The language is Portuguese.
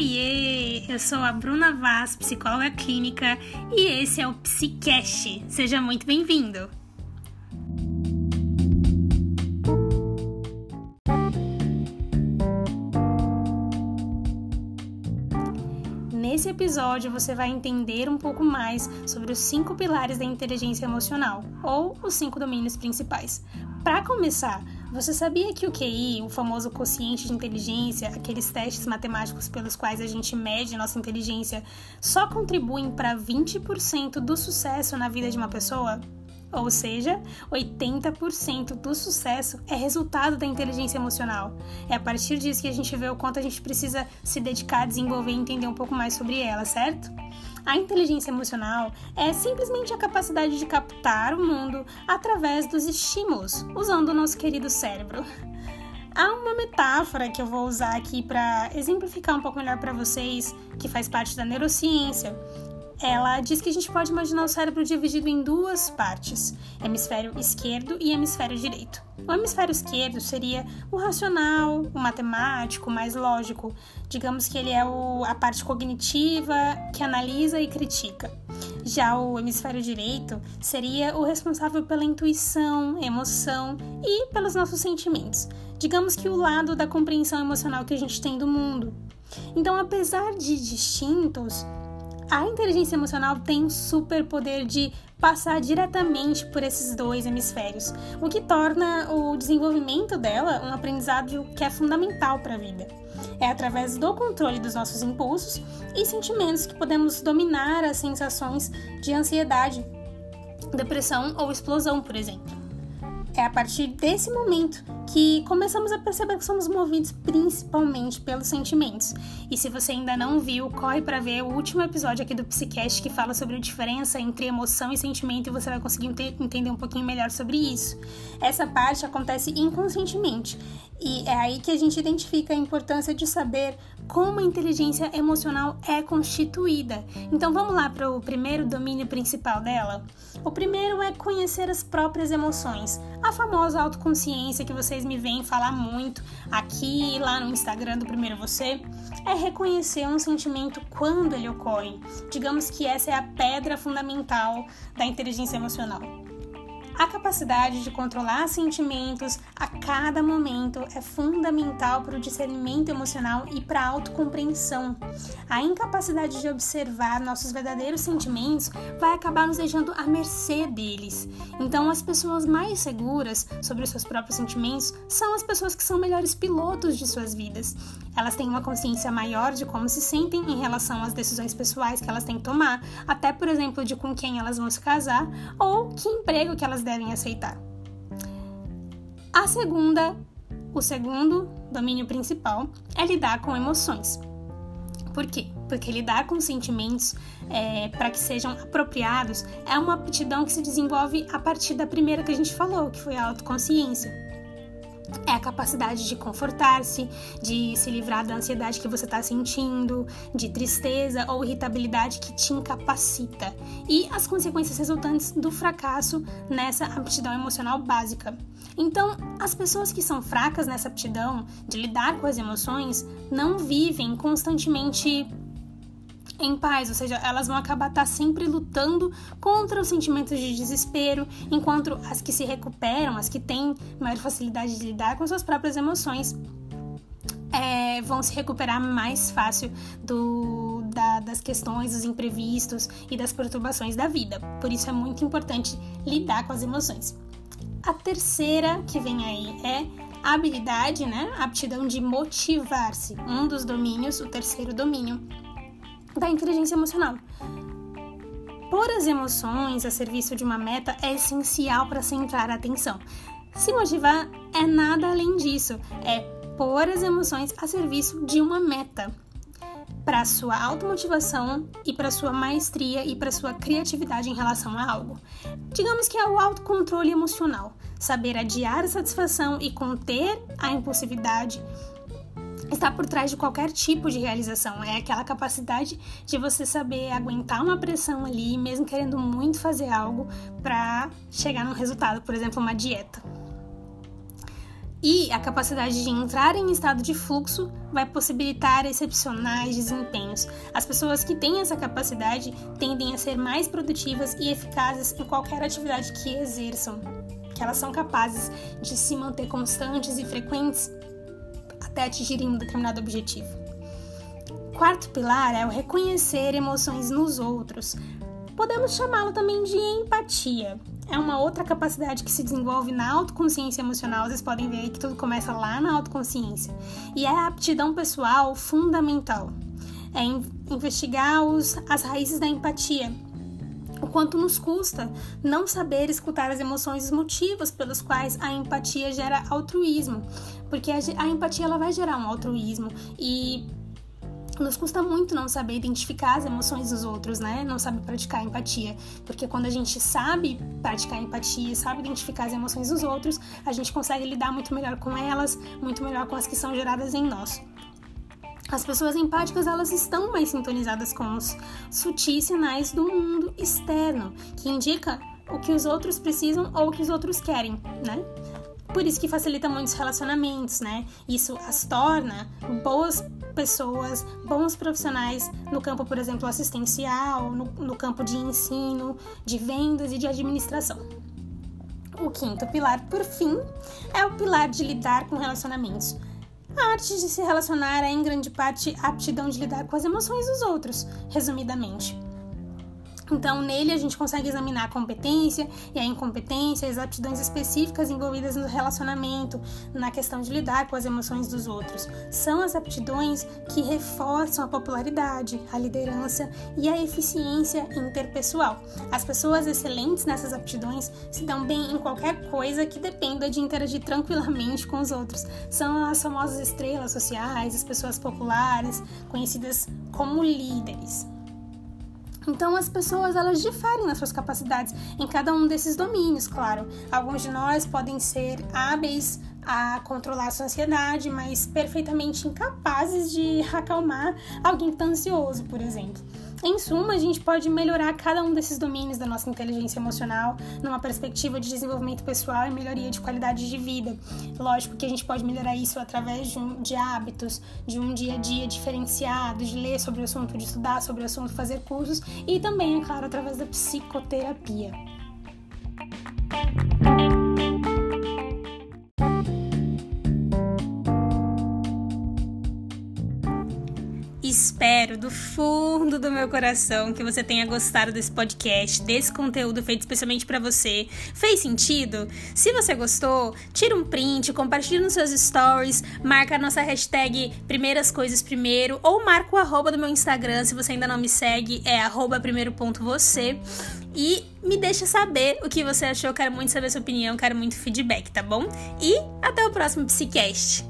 Oiê! Eu sou a Bruna Vaz, psicóloga clínica, e esse é o Psicast. Seja muito bem-vindo! Nesse episódio você vai entender um pouco mais sobre os cinco pilares da inteligência emocional, ou os cinco domínios principais. Para começar, você sabia que o QI, o famoso quociente de inteligência, aqueles testes matemáticos pelos quais a gente mede nossa inteligência, só contribuem para 20% do sucesso na vida de uma pessoa? Ou seja, 80% do sucesso é resultado da inteligência emocional. É a partir disso que a gente vê o quanto a gente precisa se dedicar a desenvolver e entender um pouco mais sobre ela, certo? A inteligência emocional é simplesmente a capacidade de captar o mundo através dos estímulos, usando o nosso querido cérebro. Há uma metáfora que eu vou usar aqui para exemplificar um pouco melhor para vocês, que faz parte da neurociência, ela diz que a gente pode imaginar o cérebro dividido em duas partes, hemisfério esquerdo e hemisfério direito. O hemisfério esquerdo seria o racional, o matemático, mais lógico. Digamos que ele é o, a parte cognitiva que analisa e critica. Já o hemisfério direito seria o responsável pela intuição, emoção e pelos nossos sentimentos. Digamos que o lado da compreensão emocional que a gente tem do mundo. Então, apesar de distintos, a inteligência emocional tem super poder de passar diretamente por esses dois hemisférios, o que torna o desenvolvimento dela um aprendizado que é fundamental para a vida. É através do controle dos nossos impulsos e sentimentos que podemos dominar as sensações de ansiedade, depressão ou explosão, por exemplo. É a partir desse momento que começamos a perceber que somos movidos principalmente pelos sentimentos. E se você ainda não viu, corre para ver o último episódio aqui do Psicast que fala sobre a diferença entre emoção e sentimento e você vai conseguir entender um pouquinho melhor sobre isso. Essa parte acontece inconscientemente e é aí que a gente identifica a importância de saber como a inteligência emocional é constituída. Então vamos lá para o primeiro domínio principal dela? O primeiro é conhecer as próprias emoções, a famosa autoconsciência que vocês me veem falar muito aqui e lá no Instagram do Primeiro Você, é reconhecer um sentimento quando ele ocorre. Digamos que essa é a pedra fundamental da inteligência emocional. A capacidade de controlar sentimentos a cada momento é fundamental para o discernimento emocional e para a autocompreensão. A incapacidade de observar nossos verdadeiros sentimentos vai acabar nos deixando à mercê deles. Então, as pessoas mais seguras sobre os seus próprios sentimentos são as pessoas que são melhores pilotos de suas vidas. Elas têm uma consciência maior de como se sentem em relação às decisões pessoais que elas têm que tomar, até, por exemplo, de com quem elas vão se casar ou que emprego que elas devem aceitar. A segunda, o segundo domínio principal é lidar com emoções. Por quê? Porque lidar com sentimentos é, para que sejam apropriados é uma aptidão que se desenvolve a partir da primeira que a gente falou, que foi a autoconsciência é a capacidade de confortar-se, de se livrar da ansiedade que você está sentindo, de tristeza ou irritabilidade que te incapacita e as consequências resultantes do fracasso nessa aptidão emocional básica. Então, as pessoas que são fracas nessa aptidão de lidar com as emoções não vivem constantemente em paz, ou seja, elas vão acabar estar tá sempre lutando contra os sentimentos de desespero, enquanto as que se recuperam, as que têm maior facilidade de lidar com suas próprias emoções, é, vão se recuperar mais fácil do, da, das questões, dos imprevistos e das perturbações da vida. Por isso é muito importante lidar com as emoções. A terceira que vem aí é a habilidade, né? A aptidão de motivar-se. Um dos domínios, o terceiro domínio, da inteligência emocional. Pôr as emoções a serviço de uma meta é essencial para centrar a atenção. Se motivar é nada além disso, é pôr as emoções a serviço de uma meta para sua automotivação e para sua maestria e para sua criatividade em relação a algo. Digamos que é o autocontrole emocional, saber adiar a satisfação e conter a impulsividade está por trás de qualquer tipo de realização. É aquela capacidade de você saber aguentar uma pressão ali, mesmo querendo muito fazer algo para chegar num resultado, por exemplo, uma dieta. E a capacidade de entrar em estado de fluxo vai possibilitar excepcionais desempenhos. As pessoas que têm essa capacidade tendem a ser mais produtivas e eficazes em qualquer atividade que exerçam, que elas são capazes de se manter constantes e frequentes até atingirem um determinado objetivo. Quarto pilar é o reconhecer emoções nos outros. Podemos chamá-lo também de empatia é uma outra capacidade que se desenvolve na autoconsciência emocional. Vocês podem ver que tudo começa lá na autoconsciência. E é a aptidão pessoal fundamental. É investigar os, as raízes da empatia. O quanto nos custa não saber escutar as emoções e os motivos pelos quais a empatia gera altruísmo. Porque a, empatia ela vai gerar um altruísmo. E nos custa muito não saber identificar as emoções dos outros, né? Não sabe praticar empatia. Porque quando a gente sabe praticar empatia, sabe identificar as emoções dos outros, a gente consegue lidar muito melhor com elas, muito melhor com as que são geradas em nós. As pessoas empáticas elas estão mais sintonizadas com os sutis sinais do mundo externo, que indica o que os outros precisam ou o que os outros querem, né? Por isso que facilita muitos relacionamentos, né? Isso as torna boas pessoas, bons profissionais no campo, por exemplo, assistencial, no, no campo de ensino, de vendas e de administração. O quinto pilar, por fim, é o pilar de lidar com relacionamentos. A arte de se relacionar é, em grande parte, a aptidão de lidar com as emoções dos outros, resumidamente. Então, nele a gente consegue examinar a competência e a incompetência, as aptidões específicas envolvidas no relacionamento, na questão de lidar com as emoções dos outros. São as aptidões que reforçam a popularidade, a liderança e a eficiência interpessoal. As pessoas excelentes nessas aptidões se dão bem em qualquer coisa que dependa de interagir tranquilamente com os outros. São as famosas estrelas sociais, as pessoas populares, conhecidas como líderes. Então as pessoas elas diferem nas suas capacidades em cada um desses domínios, claro. Alguns de nós podem ser hábeis a controlar a sua ansiedade, mas perfeitamente incapazes de acalmar alguém que está ansioso, por exemplo. Em suma, a gente pode melhorar cada um desses domínios da nossa inteligência emocional numa perspectiva de desenvolvimento pessoal e melhoria de qualidade de vida. Lógico que a gente pode melhorar isso através de, um, de hábitos, de um dia a dia diferenciado, de ler sobre o assunto, de estudar sobre o assunto, fazer cursos e também, é claro, através da psicoterapia. Espero do fundo do meu coração que você tenha gostado desse podcast, desse conteúdo feito especialmente para você. Fez sentido? Se você gostou, tira um print, compartilha nos seus stories, marca a nossa hashtag Primeiras Coisas Primeiro ou marca o arroba do meu Instagram se você ainda não me segue, é arroba primeiro ponto você. E me deixa saber o que você achou, quero muito saber sua opinião, quero muito feedback, tá bom? E até o próximo Psicast!